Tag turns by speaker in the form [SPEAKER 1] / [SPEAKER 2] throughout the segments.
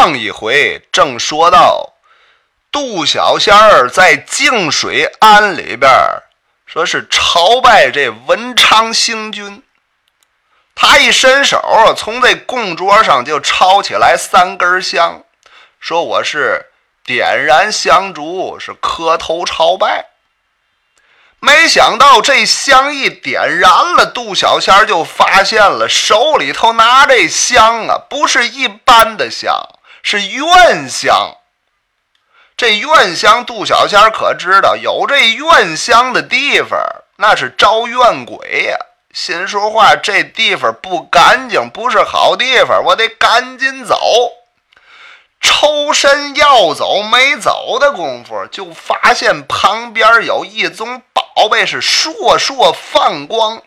[SPEAKER 1] 上一回正说到，杜小仙儿在净水庵里边，说是朝拜这文昌星君。他一伸手，从这供桌上就抄起来三根香，说我是点燃香烛，是磕头朝拜。没想到这香一点燃了，杜小仙儿就发现了手里头拿这香啊，不是一般的香，是怨香。这怨香，杜小仙儿可知道，有这怨香的地方，那是招怨鬼呀。心说话，这地方不干净，不是好地方，我得赶紧走。抽身要走，没走的功夫，就发现旁边有一宗。宝贝是烁烁放光，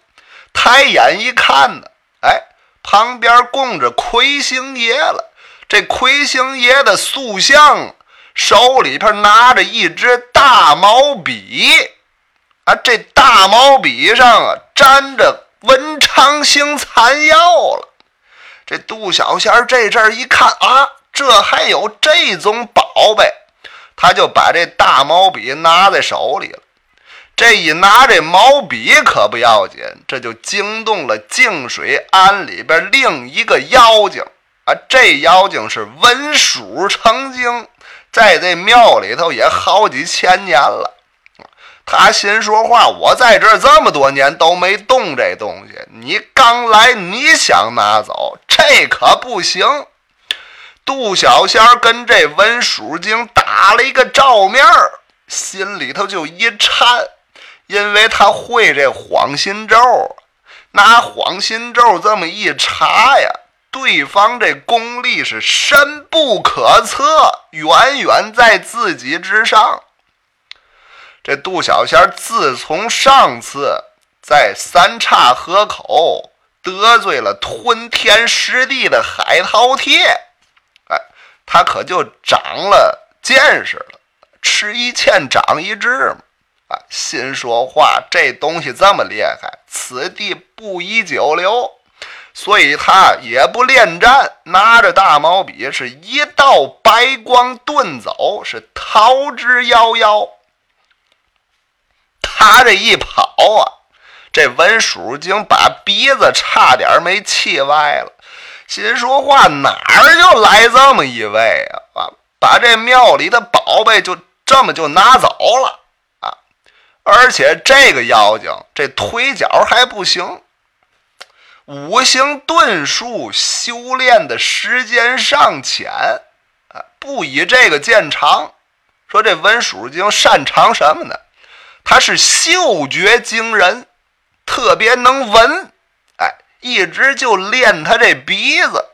[SPEAKER 1] 抬眼一看呢，哎，旁边供着魁星爷了。这魁星爷的塑像，手里边拿着一支大毛笔，啊，这大毛笔上啊沾着文昌星残药了。这杜小仙这阵儿一看啊，这还有这种宝贝，他就把这大毛笔拿在手里了。这一拿这毛笔可不要紧，这就惊动了净水庵里边另一个妖精这妖精是文鼠成精，在这庙里头也好几千年了。他心说话：我在这这么多年都没动这东西，你刚来你想拿走，这可不行。杜小仙跟这文鼠精打了一个照面儿心里头就一颤。因为他会这晃心咒，拿晃心咒这么一查呀，对方这功力是深不可测，远远在自己之上。这杜小仙自从上次在三岔河口得罪了吞天食地的海饕餮，哎，他可就长了见识了，吃一堑长一智嘛。心说话，这东西这么厉害，此地不宜久留，所以他也不恋战，拿着大毛笔，是一道白光遁走，是逃之夭夭。他这一跑啊，这文书精把鼻子差点没气歪了，心说话哪儿就来这么一位啊？啊，把这庙里的宝贝就这么就拿走了啊。而且这个妖精这腿脚还不行，五行遁术修炼的时间尚浅，啊，不以这个见长。说这文鼠精擅长什么呢？他是嗅觉惊人，特别能闻，哎，一直就练他这鼻子。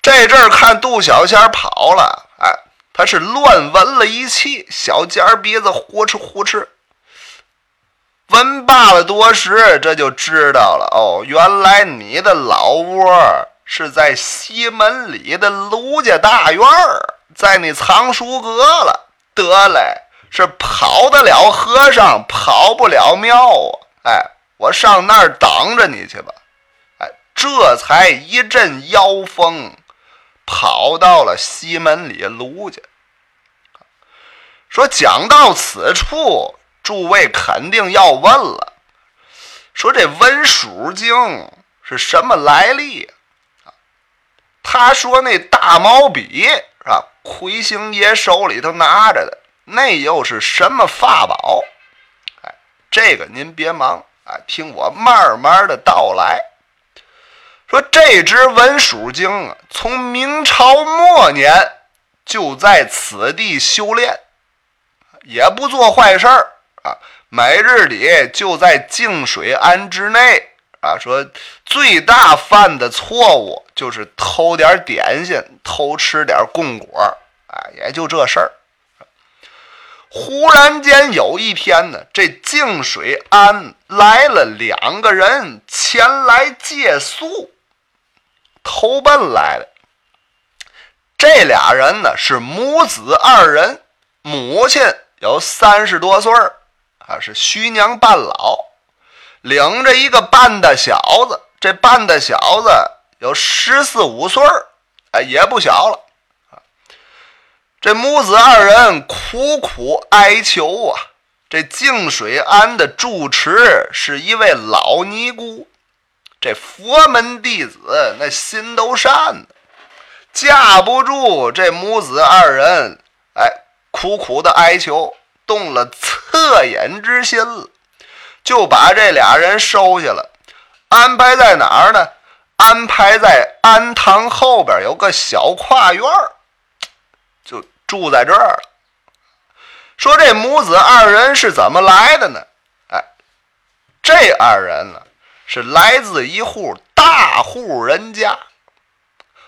[SPEAKER 1] 这阵儿看杜小仙跑了，哎。他是乱闻了一气，小尖鼻子呼哧呼哧，闻罢了多时，这就知道了。哦，原来你的老窝是在西门里的卢家大院儿，在那藏书阁了。得嘞，是跑得了和尚，跑不了庙啊！哎，我上那儿等着你去吧。哎，这才一阵妖风。跑到了西门里卢家，说讲到此处，诸位肯定要问了，说这文书经是什么来历啊？他说那大毛笔是吧？魁星爷手里头拿着的，那又是什么法宝？哎，这个您别忙啊，听我慢慢的道来。说这只文书经啊，从明朝末年就在此地修炼，也不做坏事儿啊。每日里就在净水庵之内啊。说最大犯的错误就是偷点点心，偷吃点供果啊，也就这事儿。忽然间有一天呢，这净水庵来了两个人前来借宿。投奔来的这俩人呢，是母子二人，母亲有三十多岁儿，啊是徐娘半老，领着一个半大小子，这半大小子有十四五岁儿，哎，也不小了。这母子二人苦苦哀求啊。这净水庵的住持是一位老尼姑，这佛门弟子那心都善的，架不住这母子二人，哎，苦苦的哀求，动了恻隐之心了，就把这俩人收下了，安排在哪儿呢？安排在庵堂后边有个小跨院儿就住在这儿了。说这母子二人是怎么来的呢？哎，这二人呢是来自一户大户人家。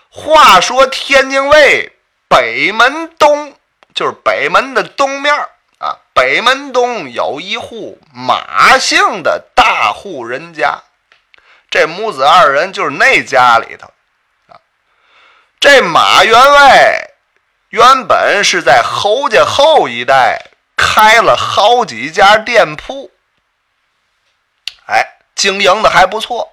[SPEAKER 1] 话说天津卫北门东，就是北门的东面儿，北门东有一户马姓的大户人家。这母子二人就是那家里头啊。这马员外。原本是在侯家后一带开了好几家店铺，哎，经营的还不错。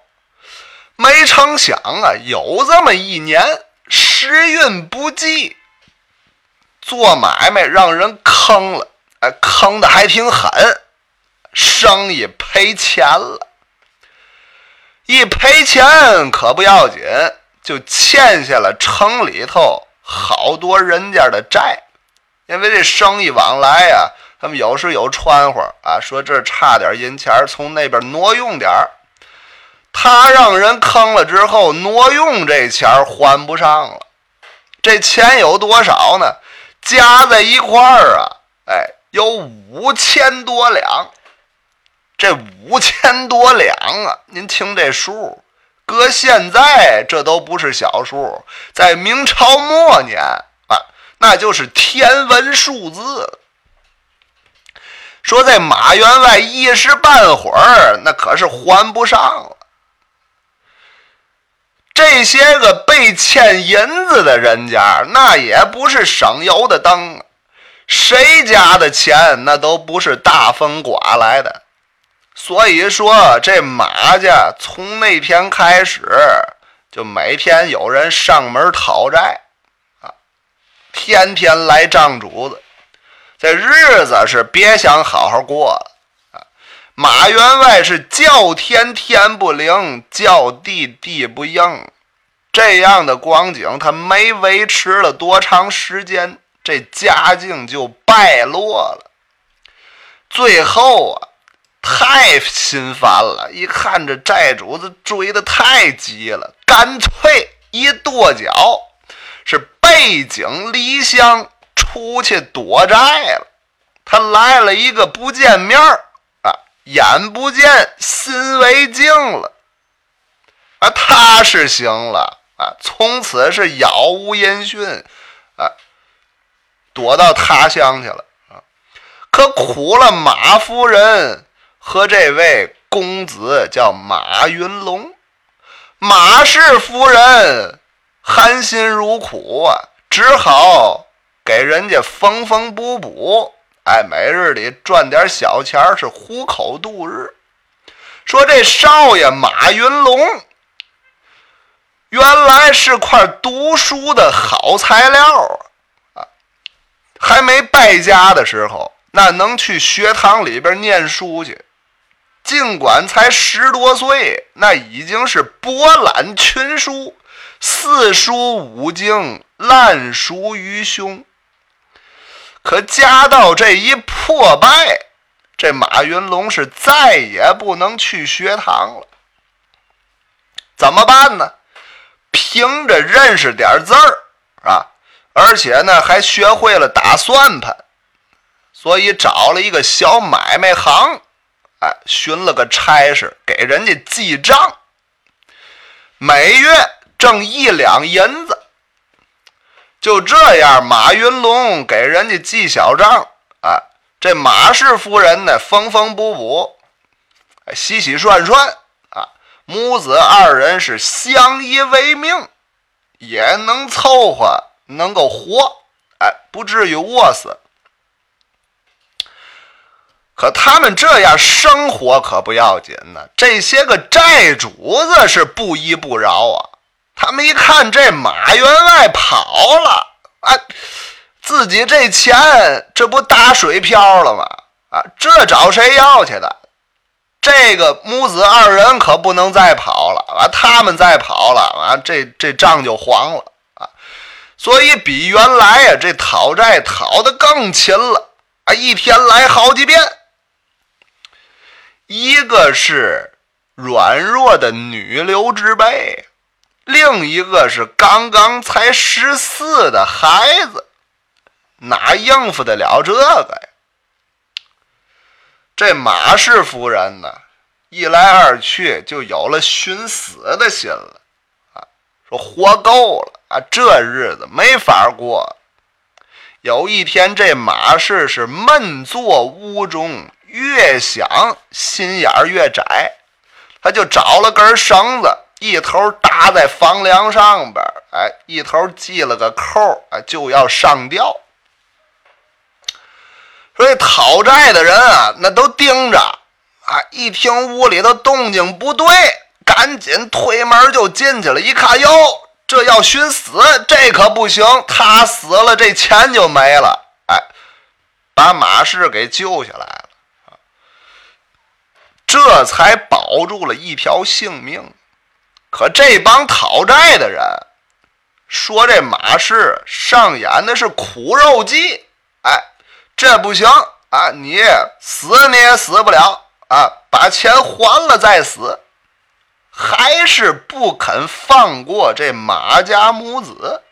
[SPEAKER 1] 没成想啊，有这么一年时运不济，做买卖让人坑了，哎，坑的还挺狠，生意赔钱了。一赔钱可不要紧，就欠下了城里头。好多人家的债，因为这生意往来呀，他们有时有传话啊，说这差点银钱，从那边挪用点儿。他让人坑了之后，挪用这钱还不上了。这钱有多少呢？加在一块儿啊，哎，有五千多两。这五千多两啊，您听这数。搁现在这都不是小数，在明朝末年啊，那就是天文数字。说在马员外一时半会儿，那可是还不上了。这些个被欠银子的人家，那也不是省油的灯啊，谁家的钱那都不是大风刮来的。所以说，这马家从那天开始，就每天有人上门讨债，啊，天天来账主子，这日子是别想好好过了啊！马员外是叫天天不灵，叫地地不应，这样的光景，他没维持了多长时间，这家境就败落了，最后啊。太心烦了，一看这债主子追的太急了，干脆一跺脚，是背井离乡出去躲债了。他来了一个不见面儿啊，眼不见心为净了啊，他是行了啊，从此是杳无音讯啊，躲到他乡去了啊。可苦了马夫人。和这位公子叫马云龙，马氏夫人含辛茹苦啊，只好给人家缝缝补补，哎，每日里赚点小钱是糊口度日。说这少爷马云龙，原来是块读书的好材料啊，还没败家的时候，那能去学堂里边念书去。尽管才十多岁，那已经是博览群书，四书五经烂熟于胸。可家道这一破败，这马云龙是再也不能去学堂了。怎么办呢？凭着认识点字儿啊，而且呢还学会了打算盘，所以找了一个小买卖行。哎，寻了个差事给人家记账，每月挣一两银子。就这样，马云龙给人家记小账，啊，这马氏夫人呢，缝缝补补，洗洗涮涮，啊，母子二人是相依为命，也能凑合，能够活，哎，不至于饿死。可他们这样生活可不要紧呢，这些个债主子是不依不饶啊，他们一看这马员外跑了啊，自己这钱这不打水漂了吗？啊，这找谁要去的？这个母子二人可不能再跑了啊！他们再跑了啊，这这账就黄了！所以比原来呀，这讨债讨的更勤了啊，一天来好几遍。一个是软弱的女流之辈。另一个是刚刚才十四的孩子，哪应付得了这个呀？这马氏夫人呢，一来二去就有了寻死的心了！说活够了啊，这日子没法过。有一天，这马氏是闷坐屋中，越想心眼越窄，他就找了根绳子。一头搭在房梁上边哎，一头系了个扣哎，就要上吊。所以讨债的人啊，那都盯着啊，一听屋里头动静不对，赶紧推门就进去了。一看哟，这要寻死，这可不行，他死了，这钱就没了。哎，把马氏给救下来了这才保住了一条性命。可这帮讨债的人说：“这马氏上演的是苦肉计，哎，这不行啊！你死你也死不了啊！把钱还了再死，还是不肯放过这马家母子。”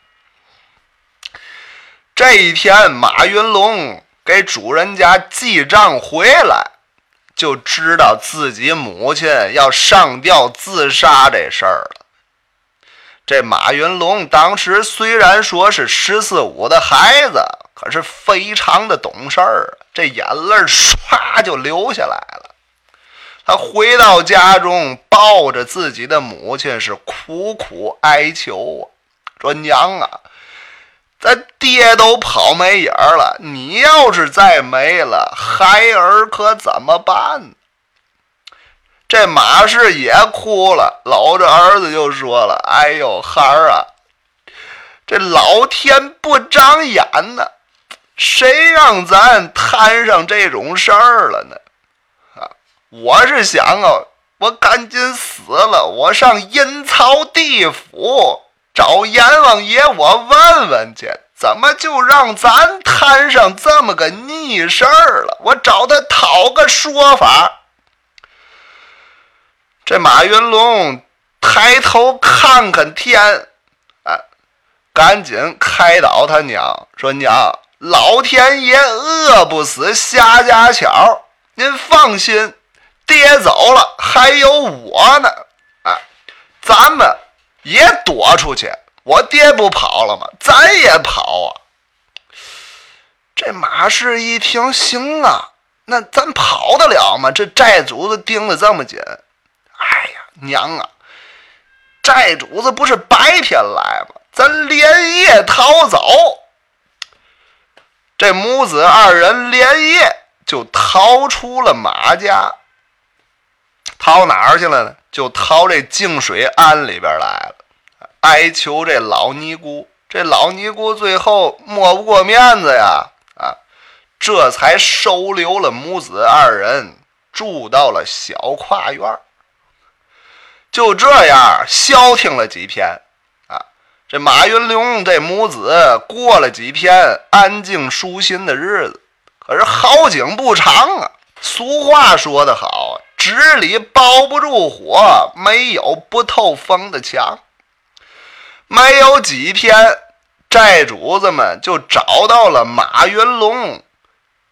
[SPEAKER 1] 这一天，马云龙给主人家记账回来。就知道自己母亲要上吊自杀这事儿了。这马云龙当时虽然说是十四五的孩子，可是非常的懂事儿，这眼泪唰就流下来了。他回到家中，抱着自己的母亲是苦苦哀求啊，说：“娘啊！”咱爹都跑没影儿了，你要是再没了，孩儿可怎么办？这马氏也哭了，搂着儿子就说了：“哎呦，孩儿啊，这老天不长眼呐，谁让咱摊上这种事儿了呢？我是想啊，我赶紧死了，我上阴曹地府。”找阎王爷，我问问去，怎么就让咱摊上这么个逆事儿了？我找他讨个说法。这马云龙抬头看看天，啊，赶紧开导他娘说：“娘，老天爷饿不死瞎家巧，您放心，爹走了还有我呢。啊，咱们。”也躲出去，我爹不跑了吗？咱也跑啊！这马氏一听，行啊，那咱跑得了吗？这债主子盯得这么紧，哎呀，娘啊！债主子不是白天来吗？咱连夜逃走。这母子二人连夜就逃出了马家，逃哪儿去了呢？就逃这净水庵里边来了。哀求这老尼姑，这老尼姑最后抹不过面子呀，啊，这才收留了母子二人，住到了小跨院就这样消停了几天，啊，这马云龙这母子过了几天安静舒心的日子。可是好景不长啊，俗话说得好，纸里包不住火，没有不透风的墙。没有几天，债主子们就找到了马云龙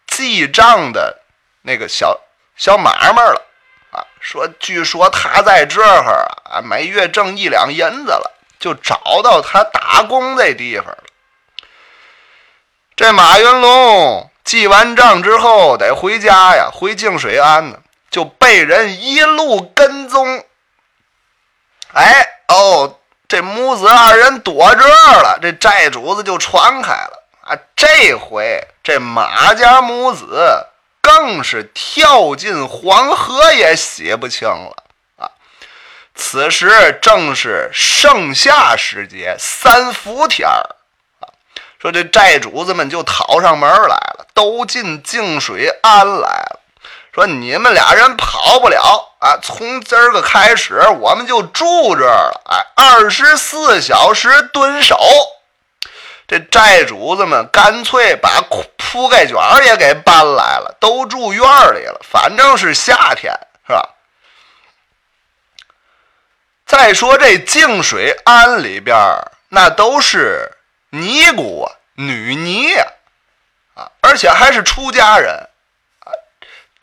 [SPEAKER 1] 记账的那个小小买卖了啊！说，据说他在这儿啊，每月挣一两银子了，就找到他打工这地方了。这马云龙记完账之后得回家呀，回净水庵呢，就被人一路跟踪。哎，哦。这母子二人躲这儿了，这债主子就传开了啊！这回这马家母子更是跳进黄河也洗不清了啊！此时正是盛夏时节，三伏天儿啊。说这寨主子们就讨上门来了，都进净水庵来了。说你们俩人跑不了啊！从今儿个开始，我们就住这儿了。哎，二十四小时蹲守。这寨主子们干脆把铺盖卷也给搬来了，都住院里了。反正是夏天，是吧？再说这净水庵里边那都是尼姑啊，女尼，啊，而且还是出家人。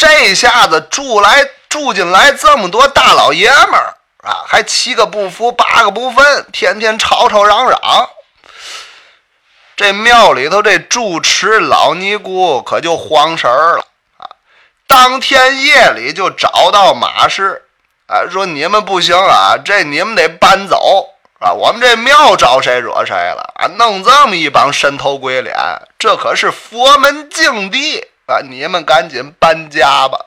[SPEAKER 1] 这下子住来住进来这么多大老爷们儿啊，还七个不服八个不忿，天天吵吵嚷嚷。这庙里头这住持老尼姑可就慌神儿了啊！当天夜里就找到马氏，啊，说你们不行啊，这你们得搬走啊！我们这庙招谁惹谁了啊？弄这么一帮神头鬼脸，这可是佛门净地你们赶紧搬家吧。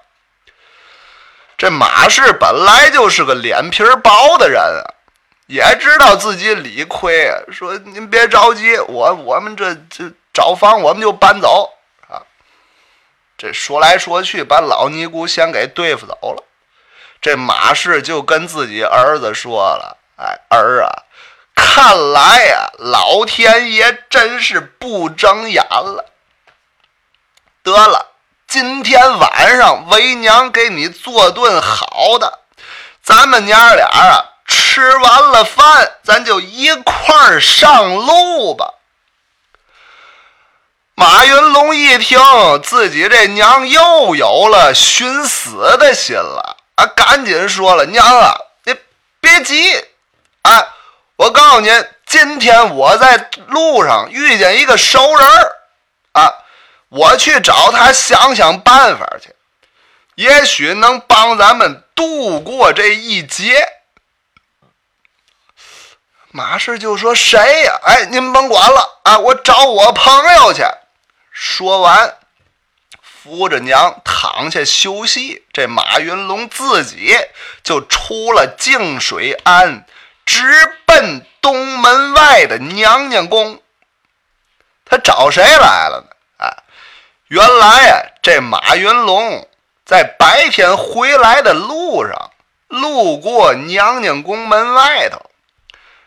[SPEAKER 1] 这马氏本来就是个脸皮薄的人啊。也知道自己理亏，啊说您别着急，我我们这这找房我们就搬走啊。这说来说去，把老尼姑先给对付走了。这马氏就跟自己儿子说了：“哎，儿啊，看来呀，老天爷真是不睁眼了。得了，今天晚上为娘给你做顿好的，咱们娘俩啊。”吃完了饭，咱就一块儿上路吧。马云龙一听，自己这娘又有了寻死的心了啊！赶紧说了：“娘啊，你别急啊！我告诉您，今天我在路上遇见一个熟人啊，我去找他想想办法去，也许能帮咱们度过这一劫。”马氏就说：“谁呀？哎，您甭管了啊，我找我朋友去。”说完，扶着娘躺下休息。这马云龙自己就出了净水庵，直奔东门外的娘娘宫。他找谁来了呢？原来啊，这马云龙在白天回来的路上，路过娘娘宫门外头。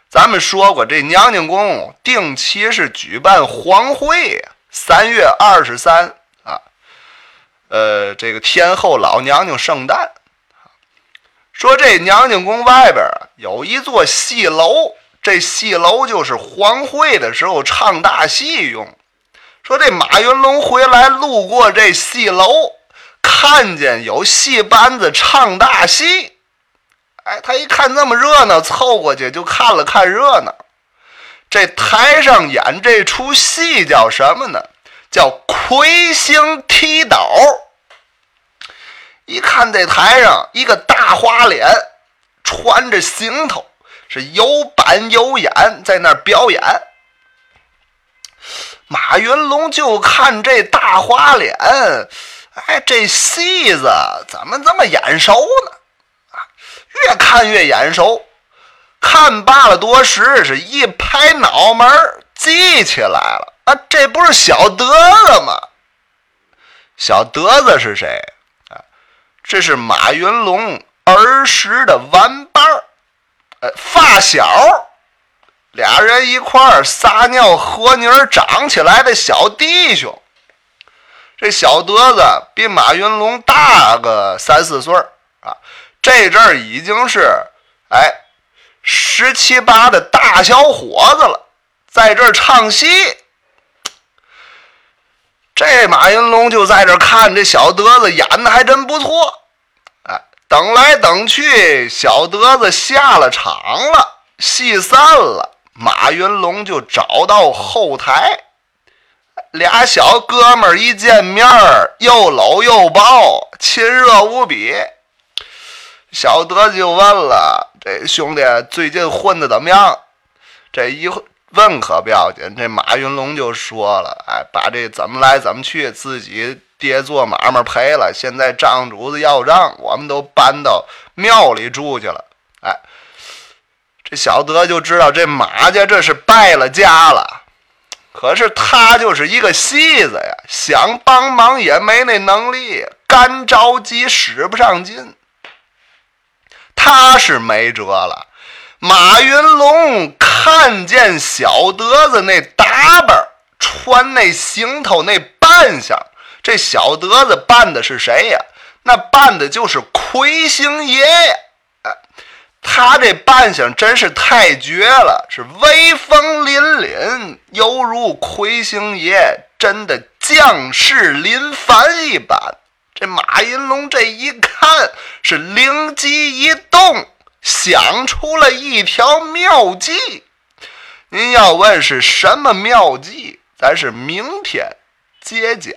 [SPEAKER 1] 咱们说过，这娘娘宫定期是举办皇会呀，三月二十三啊，呃，这个天后老娘娘圣诞。说这娘娘宫外边啊有一座戏楼，这戏楼就是皇会的时候唱大戏用。说这马云龙回来路过这戏楼，看见有戏班子唱大戏。哎，他一看那么热闹，凑过去就看了看热闹。这台上演这出戏叫什么呢？叫魁星踢斗。一看这台上一个大花脸，穿着行头，是有板有眼，在那儿表演。马云龙就看这大花脸，哎，这戏子怎么这么眼熟呢？啊越看越眼熟，看罢了多时，是一拍脑门记起来了啊！这不是小德子吗？小德子是谁啊？这是马云龙儿时的玩伴儿，呃，发小，俩人一块儿撒尿和泥儿长起来的小弟兄。这小德子比马云龙大个三四岁啊。这阵儿已经是哎十七八的大小伙子了，在这儿唱戏。这马云龙就在这看，这小德子演的还真不错。哎，等来等去，小德子下了场了，戏散了，马云龙就找到后台，俩小哥们儿一见面儿，又搂又抱，亲热无比。小德就问了：“这兄弟最近混的怎么样？”这一问可不要紧，这马云龙就说了：“哎，把这怎么来怎么去，自己爹做买卖赔了，现在账主子要账，我们都搬到庙里住去了。哎，这小德就知道这马家这是败了家了。可是他就是一个戏子呀，想帮忙也没那能力，干着急使不上劲。他是没辙了。马云龙看见小德子那打扮，穿那行头那扮相，这小德子扮的是谁呀？那扮的就是魁星爷呀！他这扮相真是太绝了，是威风凛凛，犹如魁星爷，真的将士临凡一般。这马云龙这一看，是灵机一动，想出了一条妙计。您要问是什么妙计，咱是明天接讲。